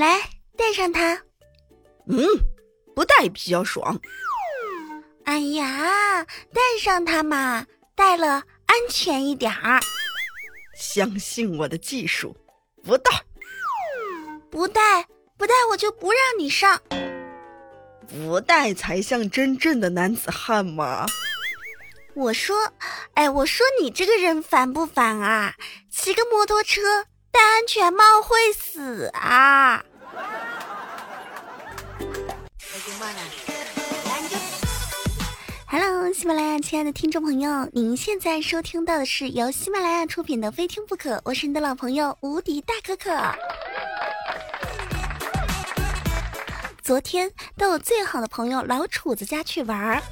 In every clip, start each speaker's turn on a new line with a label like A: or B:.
A: 来带上它。
B: 嗯，不带比较爽。
A: 哎呀，带上它嘛，带了安全一点儿。
B: 相信我的技术，不带，
A: 不带，不带，我就不让你上。
B: 不带才像真正的男子汉嘛。
A: 我说，哎，我说你这个人烦不烦啊？骑个摩托车戴安全帽会死啊！Hello，喜马拉雅亲爱的听众朋友，您现在收听到的是由喜马拉雅出品的《非听不可》，我是你的老朋友无敌大可可。昨天到我最好的朋友老楚子家去玩儿。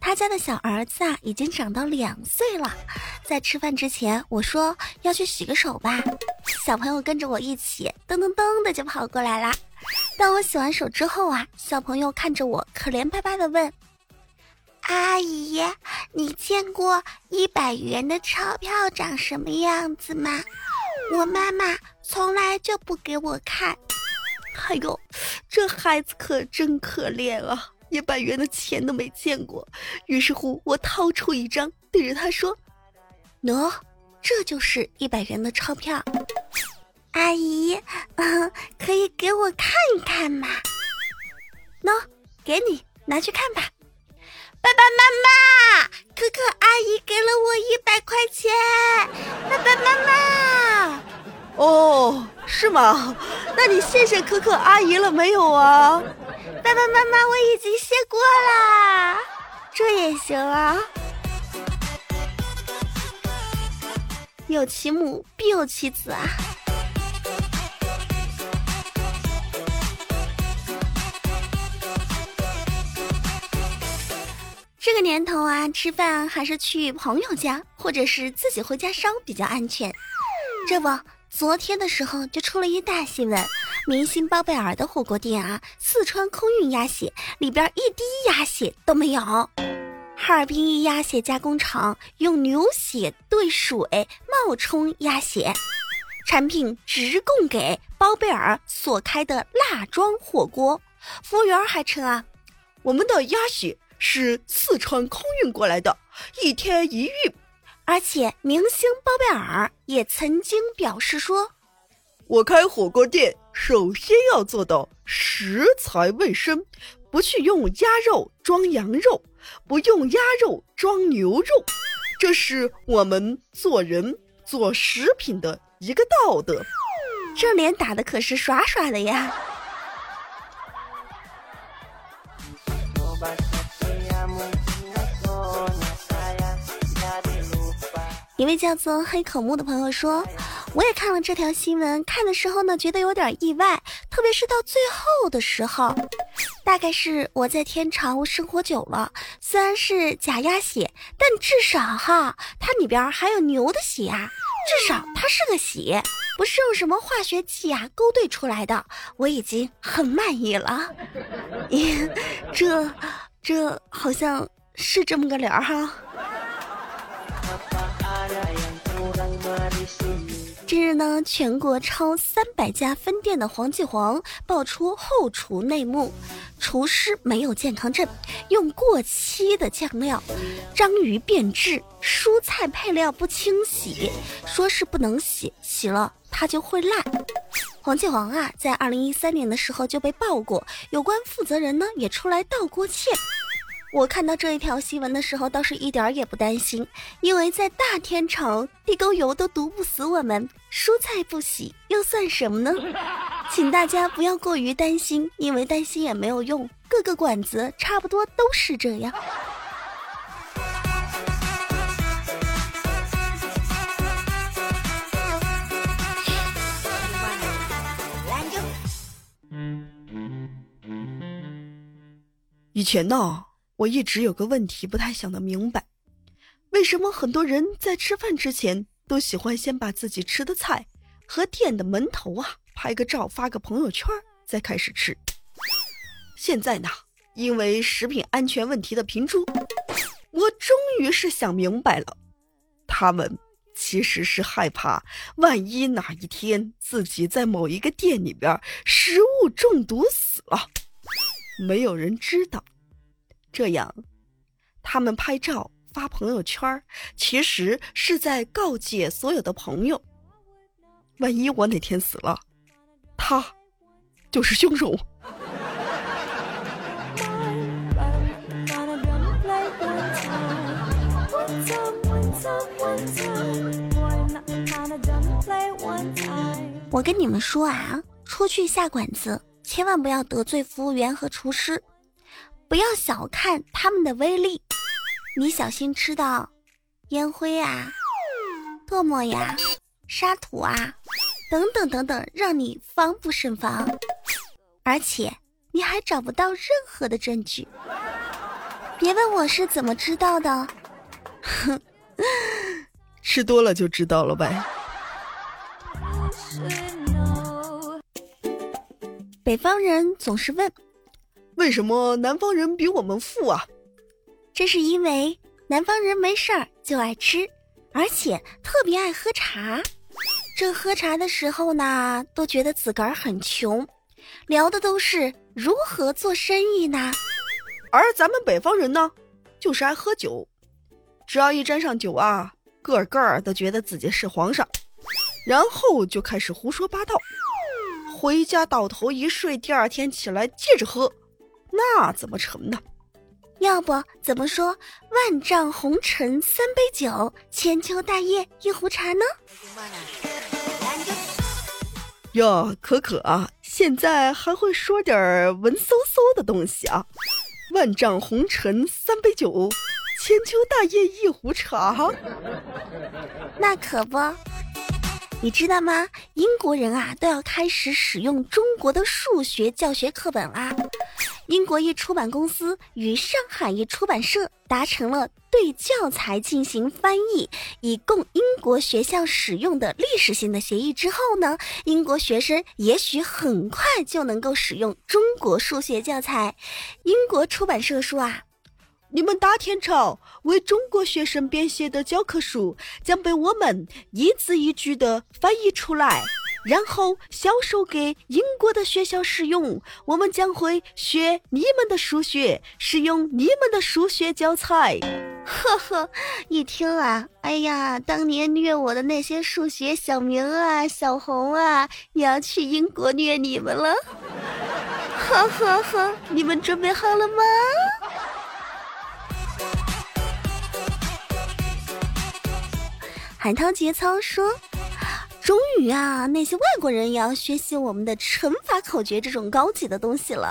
A: 他家的小儿子啊，已经长到两岁了。在吃饭之前，我说要去洗个手吧。小朋友跟着我一起，噔噔噔的就跑过来啦。当我洗完手之后啊，小朋友看着我，可怜巴巴的问：“阿姨，你见过一百元的钞票长什么样子吗？我妈妈从来就不给我看。”哎呦，这孩子可真可怜啊！一百元的钱都没见过，于是乎我掏出一张，对着他说：“喏，这就是一百元的钞票，阿姨，嗯，可以给我看一看吗？喏，给你拿去看吧。”爸爸妈妈，可可阿姨给了我一百块钱。爸爸妈妈，
B: 哦，是吗？那你谢谢可可阿姨了没有啊？
A: 爸爸妈妈，我已经谢过啦，这也行啊。有其母必有其子啊。这个年头啊，吃饭还是去朋友家，或者是自己回家烧比较安全。这不，昨天的时候就出了一大新闻。明星包贝尔的火锅店啊，四川空运鸭血里边一滴鸭血都没有。哈尔滨一鸭血加工厂用牛血兑水冒充鸭血，产品直供给包贝尔所开的辣庄火锅。服务员还称啊，
B: 我们的鸭血是四川空运过来的，一天一运。
A: 而且明星包贝尔也曾经表示说。
B: 我开火锅店，首先要做到食材卫生，不去用鸭肉装羊肉，不用鸭肉装牛肉，这是我们做人做食品的一个道德。
A: 这脸打的可是耍耍的呀！一位叫做黑口木的朋友说。我也看了这条新闻，看的时候呢，觉得有点意外，特别是到最后的时候，大概是我在天朝生活久了，虽然是假鸭血，但至少哈，它里边还有牛的血啊，至少它是个血，不是用什么化学剂啊勾兑出来的，我已经很满意了。这，这好像是这么个理儿哈。近日呢，全国超三百家分店的黄记煌爆出后厨内幕：厨师没有健康证，用过期的酱料，章鱼变质，蔬菜配料不清洗，说是不能洗，洗了它就会烂。黄记煌啊，在二零一三年的时候就被爆过，有关负责人呢也出来道过歉。我看到这一条新闻的时候，倒是一点儿也不担心，因为在大天朝，地沟油都毒不死我们，蔬菜不洗又算什么呢？请大家不要过于担心，因为担心也没有用，各个馆子差不多都是这样。
B: 以前呢。我一直有个问题不太想得明白，为什么很多人在吃饭之前都喜欢先把自己吃的菜和店的门头啊拍个照发个朋友圈再开始吃？现在呢，因为食品安全问题的频出，我终于是想明白了，他们其实是害怕，万一哪一天自己在某一个店里边食物中毒死了，没有人知道。这样，他们拍照发朋友圈，其实是在告诫所有的朋友：万一我哪天死了，他就是凶手。
A: 我跟你们说啊，出去下馆子，千万不要得罪服务员和厨师，不要小看他们的威力。你小心吃到烟灰啊、唾沫呀、沙土啊等等等等，让你防不胜防，而且你还找不到任何的证据。别问我是怎么知道的，哼，
B: 吃多了就知道了呗。
A: 北方人总是问：“
B: 为什么南方人比我们富啊？”
A: 这是因为南方人没事儿就爱吃，而且特别爱喝茶。这喝茶的时候呢，都觉得自个儿很穷，聊的都是如何做生意呢。
B: 而咱们北方人呢，就是爱喝酒，只要一沾上酒啊，个个都觉得自己是皇上，然后就开始胡说八道。回家倒头一睡，第二天起来接着喝，那怎么成呢？
A: 要不怎么说“万丈红尘三杯酒，千秋大业一壶茶”呢？
B: 哟，可可啊，现在还会说点文绉绉的东西啊！万丈红尘三杯酒，千秋大业一壶茶，
A: 那可不。你知道吗？英国人啊都要开始使用中国的数学教学课本啦。英国一出版公司与上海一出版社达成了对教材进行翻译，以供英国学校使用的历史性的协议之后呢，英国学生也许很快就能够使用中国数学教材。英国出版社说啊。
B: 你们大天朝为中国学生编写的教科书将被我们一字一句的翻译出来，然后销售给英国的学校使用。我们将会学你们的数学，使用你们的数学教材。
A: 呵呵，一听啊，哎呀，当年虐我的那些数学小明啊、小红啊，也要去英国虐你们了。呵呵呵，你们准备好了吗？海涛节操说：“终于啊，那些外国人也要学习我们的乘法口诀这种高级的东西了。”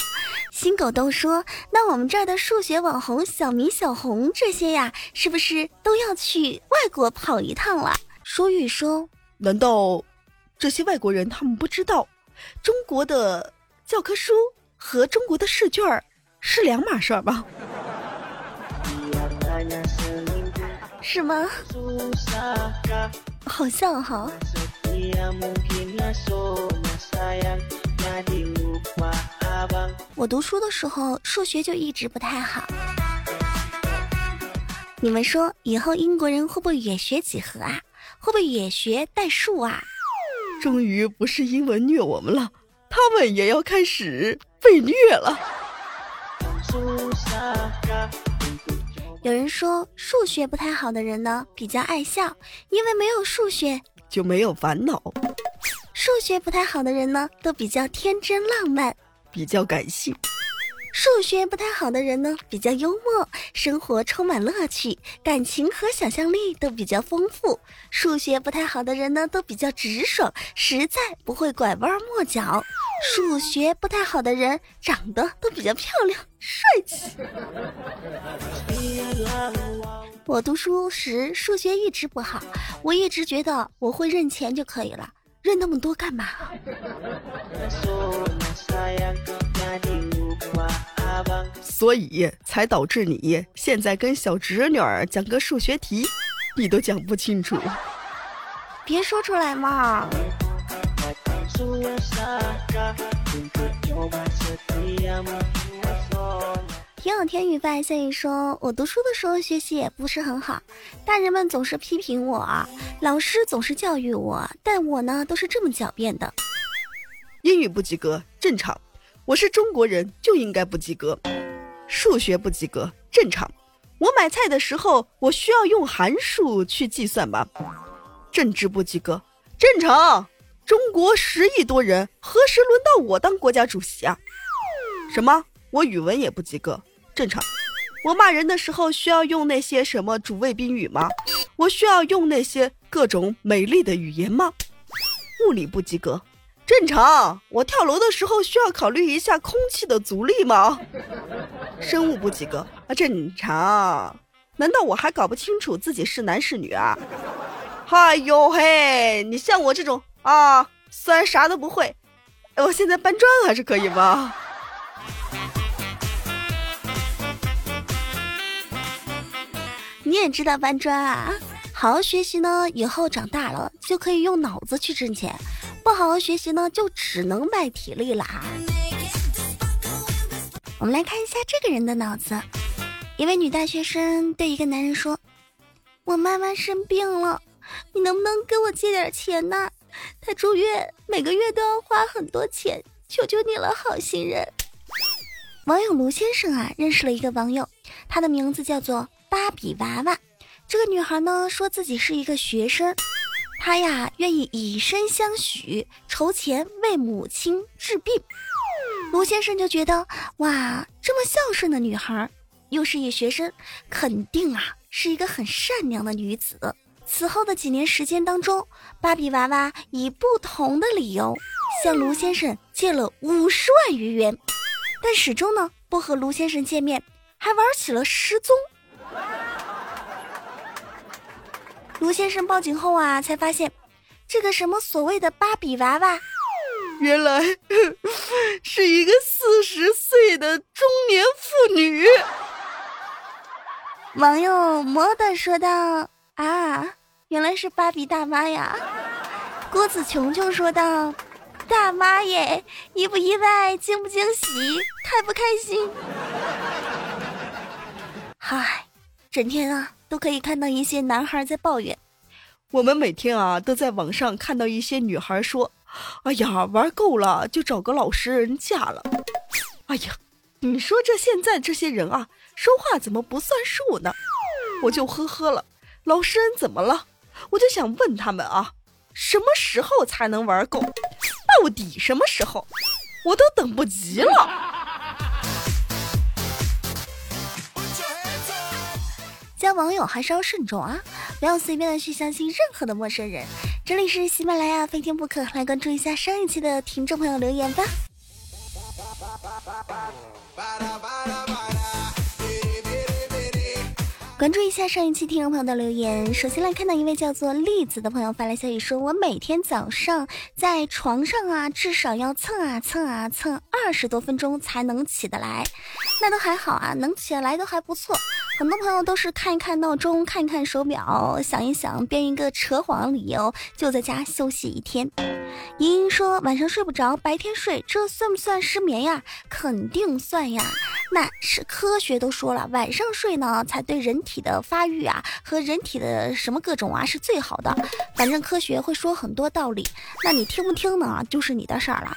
A: 新狗豆说：“那我们这儿的数学网红小明、小红这些呀，是不是都要去外国跑一趟了？”舒玉说：“
B: 难道这些外国人他们不知道，中国的教科书和中国的试卷是两码事儿吗？”
A: 是吗？好像哈。我读书的时候数学就一直不太好。你们说以后英国人会不会也学几何啊？会不会也学代数啊？
B: 终于不是英文虐我们了，他们也要开始被虐了。
A: 有人说数学不太好的人呢比较爱笑，因为没有数学
B: 就没有烦恼。
A: 数学不太好的人呢都比较天真浪漫，
B: 比较感性。
A: 数学不太好的人呢，比较幽默，生活充满乐趣，感情和想象力都比较丰富。数学不太好的人呢，都比较直爽，实在不会拐弯抹角。数学不太好的人，长得都比较漂亮，帅气。我读书时数学一直不好，我一直觉得我会认钱就可以了，认那么多干嘛？
B: 所以才导致你现在跟小侄女儿讲个数学题，你都讲不清楚。
A: 别说出来嘛。天有天宇发来消息说：“我读书的时候学习也不是很好，大人们总是批评我，老师总是教育我，但我呢都是这么狡辩的。
B: 英语不及格正常，我是中国人就应该不及格。数学不及格正常，我买菜的时候我需要用函数去计算吗？政治不及格正常，中国十亿多人，何时轮到我当国家主席啊？什么？我语文也不及格。”正常，我骂人的时候需要用那些什么主谓宾语吗？我需要用那些各种美丽的语言吗？物理不及格，正常。我跳楼的时候需要考虑一下空气的阻力吗？生物不及格啊，正常。难道我还搞不清楚自己是男是女啊？哎呦嘿，你像我这种啊，虽然啥都不会，我现在搬砖还是可以吧？
A: 你也知道搬砖啊？好好学习呢，以后长大了就可以用脑子去挣钱；不好好学习呢，就只能卖体力了啊。我们来看一下这个人的脑子。一位女大学生对一个男人说：“我妈妈生病了，你能不能给我借点钱呢？她住院，每个月都要花很多钱，求求你了，好心人。”网友卢先生啊，认识了一个网友，他的名字叫做。芭比娃娃，这个女孩呢说自己是一个学生，她呀愿意以身相许，筹钱为母亲治病。卢先生就觉得哇，这么孝顺的女孩，又是一学生，肯定啊是一个很善良的女子。此后的几年时间当中，芭比娃娃以不同的理由向卢先生借了五十万余元，但始终呢不和卢先生见面，还玩起了失踪。卢先生报警后啊，才发现这个什么所谓的芭比娃娃，
B: 原来 是一个四十岁的中年妇女。
A: 网友摩的说道：“啊，原来是芭比大妈呀！”郭子琼琼说道：“大妈耶，意不意外，惊不惊喜，开不开心？”嗨。整天啊，都可以看到一些男孩在抱怨。
B: 我们每天啊，都在网上看到一些女孩说：“哎呀，玩够了，就找个老实人嫁了。”哎呀，你说这现在这些人啊，说话怎么不算数呢？我就呵呵了。老实人怎么了？我就想问他们啊，什么时候才能玩够？到底什么时候？我都等不及了。
A: 交网友还是要慎重啊，不要随便的去相信任何的陌生人。这里是喜马拉雅，非听不可，来关注一下上一期的听众朋友留言吧。关注一下上一期听众朋友的留言。首先来看到一位叫做栗子的朋友发来消息，说我每天早上在床上啊，至少要蹭啊蹭啊蹭二十多分钟才能起得来。那都还好啊，能起来都还不错。很多朋友都是看一看闹钟，看一看手表，想一想，编一个扯谎理由，就在家休息一天。莹莹说晚上睡不着，白天睡，这算不算失眠呀？肯定算呀。那是科学都说了，晚上睡呢才对人体的发育啊和人体的什么各种啊是最好的。反正科学会说很多道理，那你听不听呢？就是你的事儿了。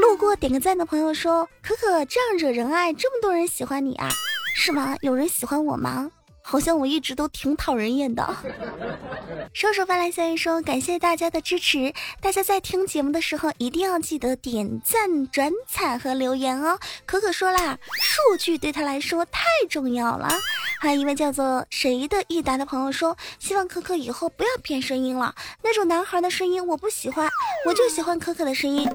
A: 路过点个赞的朋友说：“可可这样惹人爱，这么多人喜欢你啊，是吗？有人喜欢我吗？”好像我一直都挺讨人厌的。瘦瘦发来消息说：“感谢大家的支持，大家在听节目的时候一定要记得点赞、转采和留言哦。”可可说啦，数据对他来说太重要了。还有一位叫做谁的益达的朋友说：“希望可可以后不要变声音了，那种男孩的声音我不喜欢，我就喜欢可可的声音。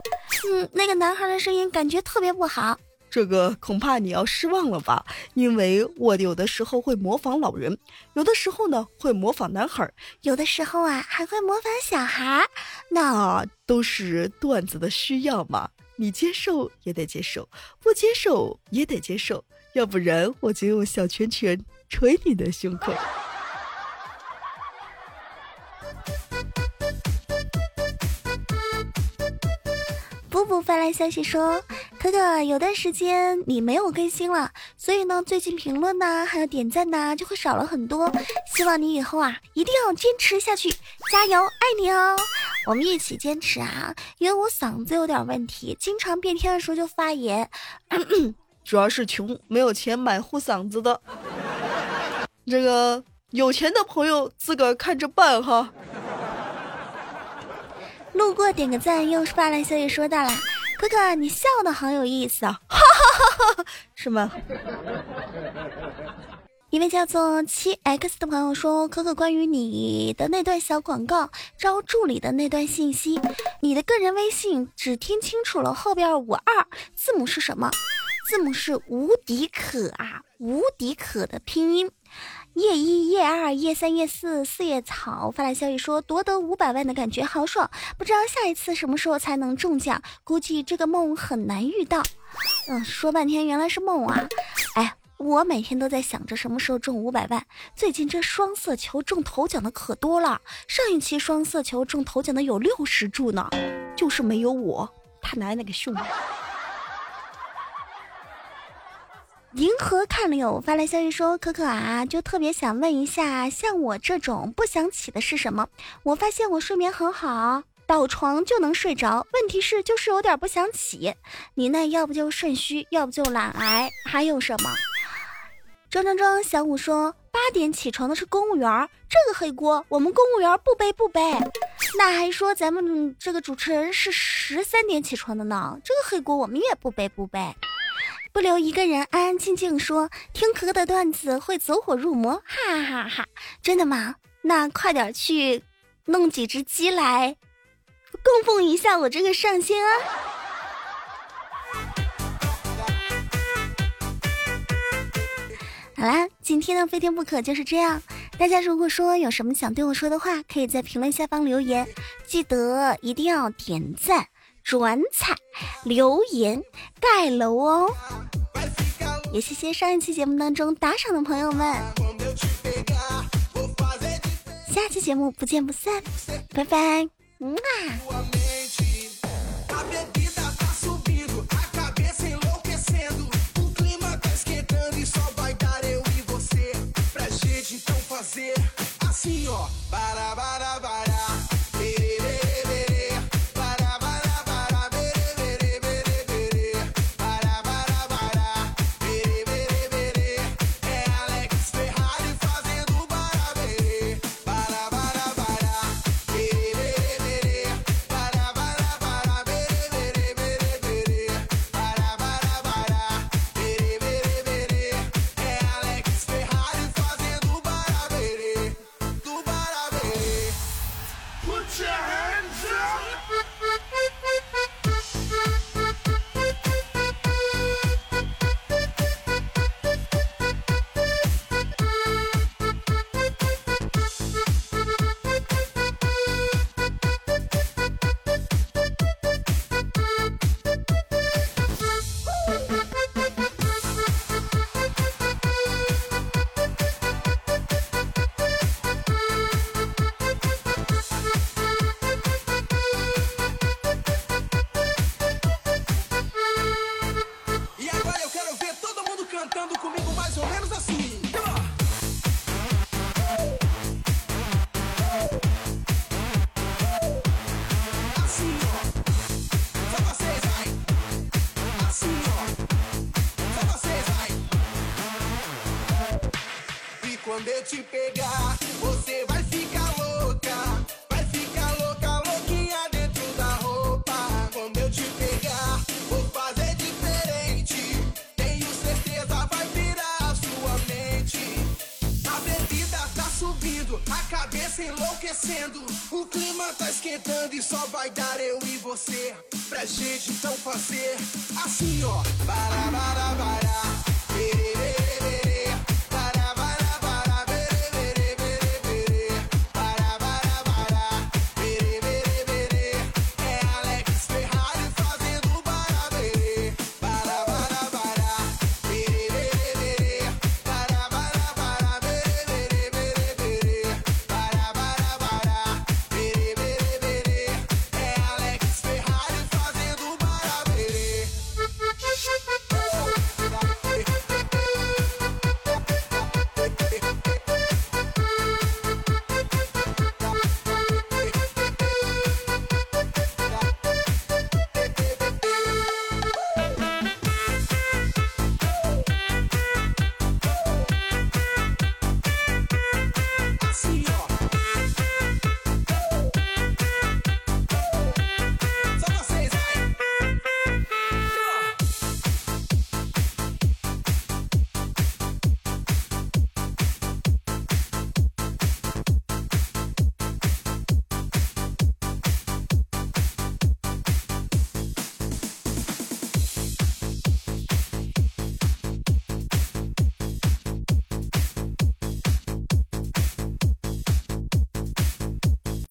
A: 嗯，那个男孩的声音感觉特别不好。”
B: 这个恐怕你要失望了吧，因为我有的时候会模仿老人，有的时候呢会模仿男孩，
A: 有的时候啊还会模仿小孩，
B: 那都是段子的需要嘛，你接受也得接受，不接受也得接受，要不然我就用小拳拳捶你的胸口。
A: 布布发来消息说。可可，有段时间你没有更新了，所以呢，最近评论呐，还有点赞呐，就会少了很多。希望你以后啊，一定要坚持下去，加油，爱你哦！我们一起坚持啊，因为我嗓子有点问题，经常变天的时候就发炎，
B: 主要是穷，没有钱买护嗓子的。这个有钱的朋友自个儿看着办哈。
A: 路过点个赞，又是发来消息说到了，哥哥你笑的好有意思啊，哈哈
B: 哈哈是吗？
A: 一位叫做七 x 的朋友说：“可可，关于你的那段小广告招助理的那段信息，你的个人微信只听清楚了后边五二字母是什么？字母是无敌可啊，无敌可的拼音。”夜一、夜二、夜三、夜四、四叶草发来消息说夺得五百万的感觉好爽，不知道下一次什么时候才能中奖，估计这个梦很难遇到。嗯，说半天原来是梦啊！哎，我每天都在想着什么时候中五百万。最近这双色球中头奖的可多了，上一期双色球中头奖的有六十注呢，就是没有我，他奶奶个熊银河看了有发来消息说：“可可啊，就特别想问一下，像我这种不想起的是什么？我发现我睡眠很好，倒床就能睡着，问题是就是有点不想起。你那要不就肾虚，要不就懒癌，还有什么？”装装装，小五说：“八点起床的是公务员，这个黑锅我们公务员不背不背。那还说咱们这个主持人是十三点起床的呢，这个黑锅我们也不背不背。”不留一个人安安静静说，听可可的段子会走火入魔，哈哈哈！真的吗？那快点去弄几只鸡来供奉一下我这个上仙啊！好啦，今天的非听不可就是这样。大家如果说有什么想对我说的话，可以在评论下方留言，记得一定要点赞。转彩留言盖楼哦，也谢谢上一期节目当中打赏的朋友们，下期节目不见不散，拜拜，嗯啊。Quando eu te pegar, você vai ficar louca. Vai ficar louca, louquinha dentro da roupa. Quando eu te pegar, vou fazer diferente. Tenho certeza, vai virar a sua mente. A bebida tá subindo, a cabeça enlouquecendo. O clima tá esquentando e só vai dar eu e você. Pra gente então fazer assim, ó. Para, para, para.